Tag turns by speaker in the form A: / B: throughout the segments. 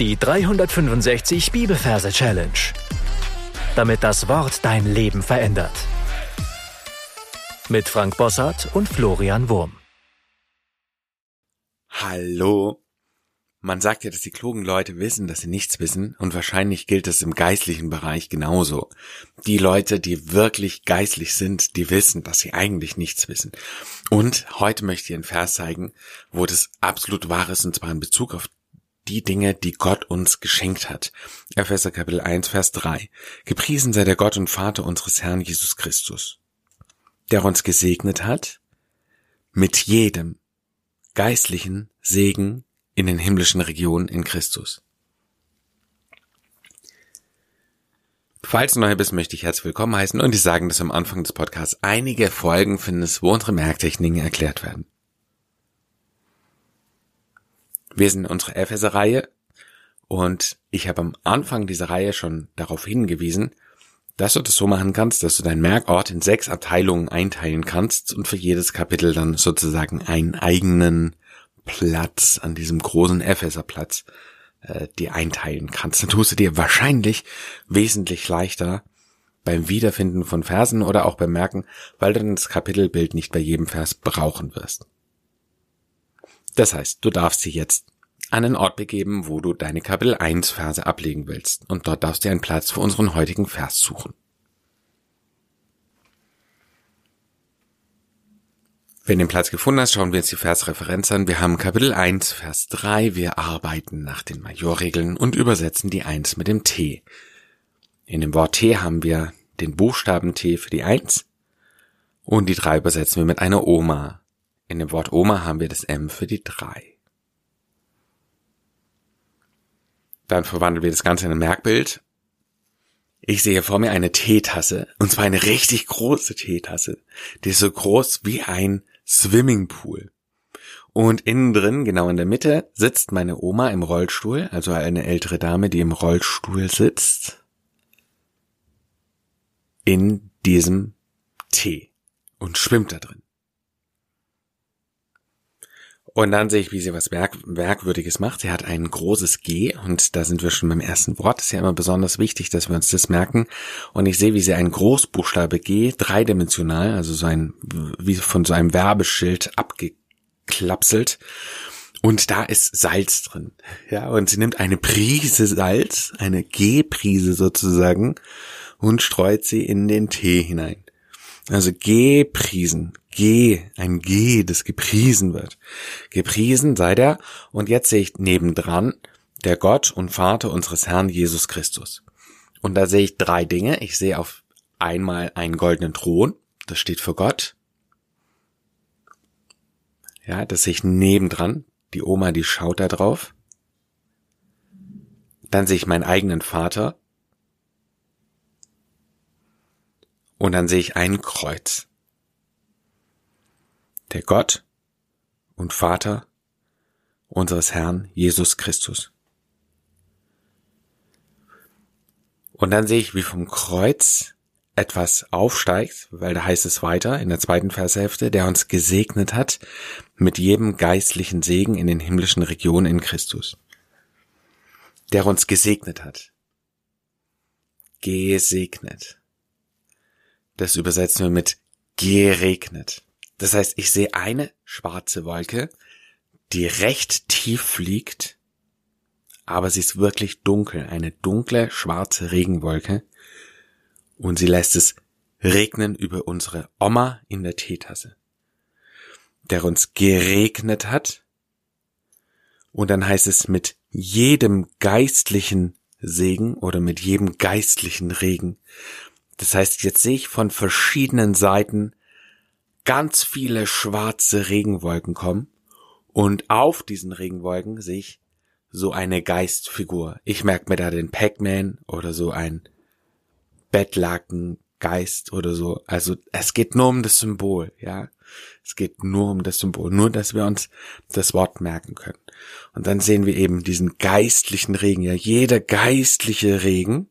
A: Die 365 Bibelverse Challenge. Damit das Wort dein Leben verändert. Mit Frank Bossart und Florian Wurm.
B: Hallo. Man sagt ja, dass die klugen Leute wissen, dass sie nichts wissen, und wahrscheinlich gilt es im geistlichen Bereich genauso. Die Leute, die wirklich geistlich sind, die wissen, dass sie eigentlich nichts wissen. Und heute möchte ich einen Vers zeigen, wo das absolut wahr ist, und zwar in Bezug auf die Dinge, die Gott uns geschenkt hat. Epheser Kapitel 1, Vers 3. Gepriesen sei der Gott und Vater unseres Herrn Jesus Christus, der uns gesegnet hat mit jedem geistlichen Segen in den himmlischen Regionen in Christus. Falls du neu bist, möchte ich herzlich willkommen heißen und dir sagen, dass am Anfang des Podcasts einige Folgen findest, wo unsere Merktechniken erklärt werden. Wir sind in unserer Epheser-Reihe und ich habe am Anfang dieser Reihe schon darauf hingewiesen, dass du das so machen kannst, dass du deinen Merkort in sechs Abteilungen einteilen kannst und für jedes Kapitel dann sozusagen einen eigenen Platz an diesem großen Epheser-Platz äh, dir einteilen kannst. Dann tust du dir wahrscheinlich wesentlich leichter beim Wiederfinden von Versen oder auch beim Merken, weil du dann das Kapitelbild nicht bei jedem Vers brauchen wirst. Das heißt, du darfst dich jetzt an einen Ort begeben, wo du deine Kapitel 1 Verse ablegen willst. Und dort darfst du einen Platz für unseren heutigen Vers suchen. Wenn du den Platz gefunden hast, schauen wir jetzt die Versreferenz an. Wir haben Kapitel 1, Vers 3. Wir arbeiten nach den Majorregeln und übersetzen die 1 mit dem T. In dem Wort T haben wir den Buchstaben T für die 1 und die 3 übersetzen wir mit einer Oma. In dem Wort Oma haben wir das M für die drei. Dann verwandeln wir das Ganze in ein Merkbild. Ich sehe vor mir eine Teetasse, und zwar eine richtig große Teetasse. Die ist so groß wie ein Swimmingpool. Und innen drin, genau in der Mitte, sitzt meine Oma im Rollstuhl, also eine ältere Dame, die im Rollstuhl sitzt, in diesem Tee und schwimmt da drin. Und dann sehe ich, wie sie was Merk Merkwürdiges macht. Sie hat ein großes G und da sind wir schon beim ersten Wort. Ist ja immer besonders wichtig, dass wir uns das merken. Und ich sehe, wie sie ein Großbuchstabe G, dreidimensional, also so ein, wie von so einem Werbeschild abgeklapselt. Und da ist Salz drin. Ja, und sie nimmt eine Prise Salz, eine G-Prise sozusagen, und streut sie in den Tee hinein. Also gepriesen, G, ein G, das gepriesen wird. Gepriesen sei der, und jetzt sehe ich nebendran, der Gott und Vater unseres Herrn Jesus Christus. Und da sehe ich drei Dinge. Ich sehe auf einmal einen goldenen Thron, das steht für Gott. Ja, das sehe ich nebendran. Die Oma, die schaut da drauf. Dann sehe ich meinen eigenen Vater, Und dann sehe ich ein Kreuz. Der Gott und Vater unseres Herrn Jesus Christus. Und dann sehe ich, wie vom Kreuz etwas aufsteigt, weil da heißt es weiter in der zweiten Vershälfte, der uns gesegnet hat mit jedem geistlichen Segen in den himmlischen Regionen in Christus. Der uns gesegnet hat. Gesegnet. Das übersetzen wir mit geregnet. Das heißt, ich sehe eine schwarze Wolke, die recht tief fliegt, aber sie ist wirklich dunkel, eine dunkle schwarze Regenwolke und sie lässt es regnen über unsere Oma in der Teetasse, der uns geregnet hat und dann heißt es mit jedem geistlichen Segen oder mit jedem geistlichen Regen. Das heißt, jetzt sehe ich von verschiedenen Seiten ganz viele schwarze Regenwolken kommen und auf diesen Regenwolken sehe ich so eine Geistfigur. Ich merke mir da den Pac-Man oder so ein Bettlakengeist oder so. Also es geht nur um das Symbol, ja. Es geht nur um das Symbol, nur dass wir uns das Wort merken können. Und dann sehen wir eben diesen geistlichen Regen, ja, jeder geistliche Regen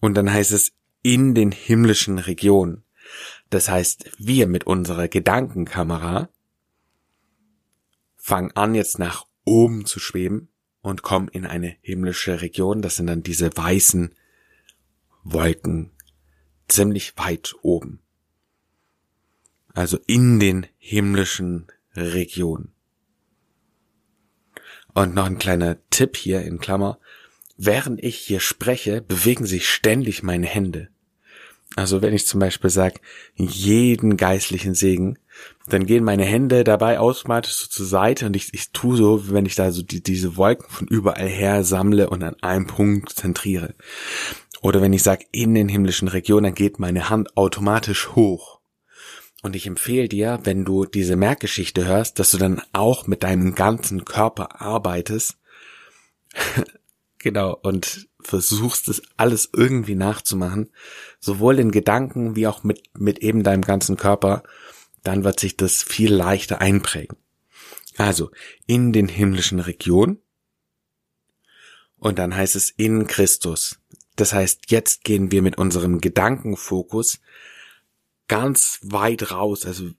B: und dann heißt es in den himmlischen Regionen. Das heißt, wir mit unserer Gedankenkamera fangen an jetzt nach oben zu schweben und komme in eine himmlische Region. Das sind dann diese weißen Wolken ziemlich weit oben. Also in den himmlischen Regionen. Und noch ein kleiner Tipp hier in Klammer. Während ich hier spreche, bewegen sich ständig meine Hände. Also wenn ich zum Beispiel sage, jeden geistlichen Segen, dann gehen meine Hände dabei automatisch so zur Seite und ich, ich tue so, wenn ich da so die, diese Wolken von überall her sammle und an einem Punkt zentriere. Oder wenn ich sage, in den himmlischen Regionen, dann geht meine Hand automatisch hoch. Und ich empfehle dir, wenn du diese Merkgeschichte hörst, dass du dann auch mit deinem ganzen Körper arbeitest. Genau, und versuchst es alles irgendwie nachzumachen, sowohl in Gedanken wie auch mit, mit eben deinem ganzen Körper, dann wird sich das viel leichter einprägen. Also, in den himmlischen Regionen. Und dann heißt es in Christus. Das heißt, jetzt gehen wir mit unserem Gedankenfokus ganz weit raus. Also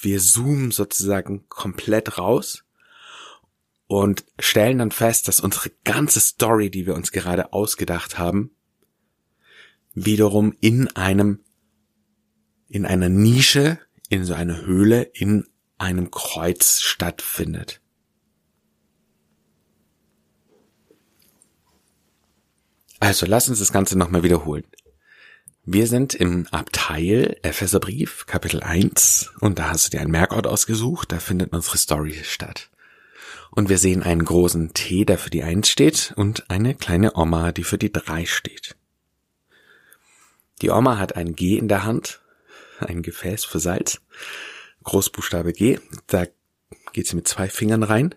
B: wir zoomen sozusagen komplett raus und stellen dann fest, dass unsere ganze Story, die wir uns gerade ausgedacht haben, wiederum in einem, in einer Nische, in so einer Höhle, in einem Kreuz stattfindet. Also lass uns das Ganze nochmal wiederholen. Wir sind im Abteil Epheserbrief, Kapitel 1, und da hast du dir einen Merkort ausgesucht, da findet unsere Story statt. Und wir sehen einen großen T, der für die 1 steht, und eine kleine Oma, die für die 3 steht. Die Oma hat ein G in der Hand, ein Gefäß für Salz, Großbuchstabe G, da geht sie mit zwei Fingern rein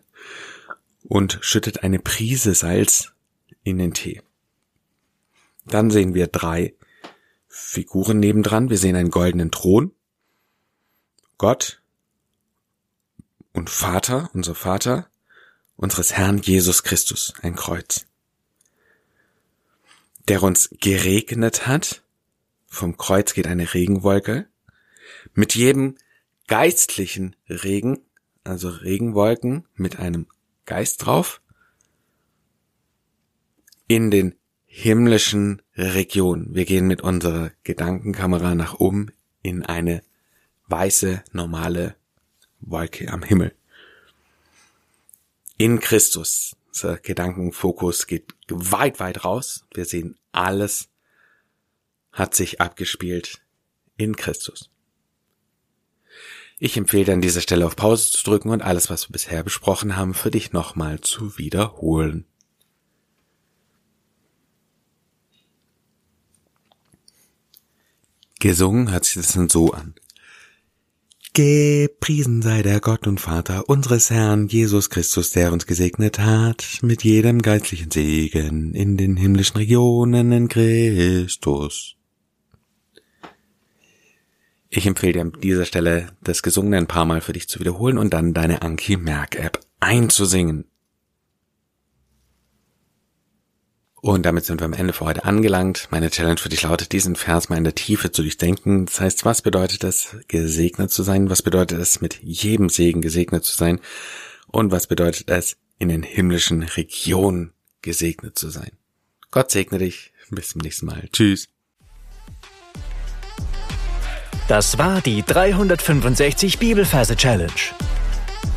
B: und schüttet eine Prise Salz in den Tee. Dann sehen wir drei Figuren nebendran. Wir sehen einen goldenen Thron. Gott und Vater, unser Vater, unseres Herrn Jesus Christus, ein Kreuz, der uns geregnet hat. Vom Kreuz geht eine Regenwolke. Mit jedem geistlichen Regen, also Regenwolken mit einem Geist drauf, in den himmlischen Region. Wir gehen mit unserer Gedankenkamera nach oben in eine weiße, normale Wolke am Himmel. In Christus. Unser Gedankenfokus geht weit, weit raus. Wir sehen, alles hat sich abgespielt in Christus. Ich empfehle an dieser Stelle auf Pause zu drücken und alles, was wir bisher besprochen haben, für dich nochmal zu wiederholen. Gesungen hört sich das dann so an. Gepriesen sei der Gott und Vater unseres Herrn Jesus Christus, der uns gesegnet hat mit jedem geistlichen Segen in den himmlischen Regionen in Christus. Ich empfehle dir an dieser Stelle, das Gesungene ein paar Mal für dich zu wiederholen und dann deine Anki Merk App einzusingen. Und damit sind wir am Ende für heute angelangt. Meine Challenge für dich lautet, diesen Vers mal in der Tiefe zu durchdenken. Das heißt, was bedeutet es, gesegnet zu sein? Was bedeutet es, mit jedem Segen gesegnet zu sein? Und was bedeutet es, in den himmlischen Regionen gesegnet zu sein? Gott segne dich. Bis zum nächsten Mal. Tschüss.
A: Das war die 365 Bibelferse Challenge.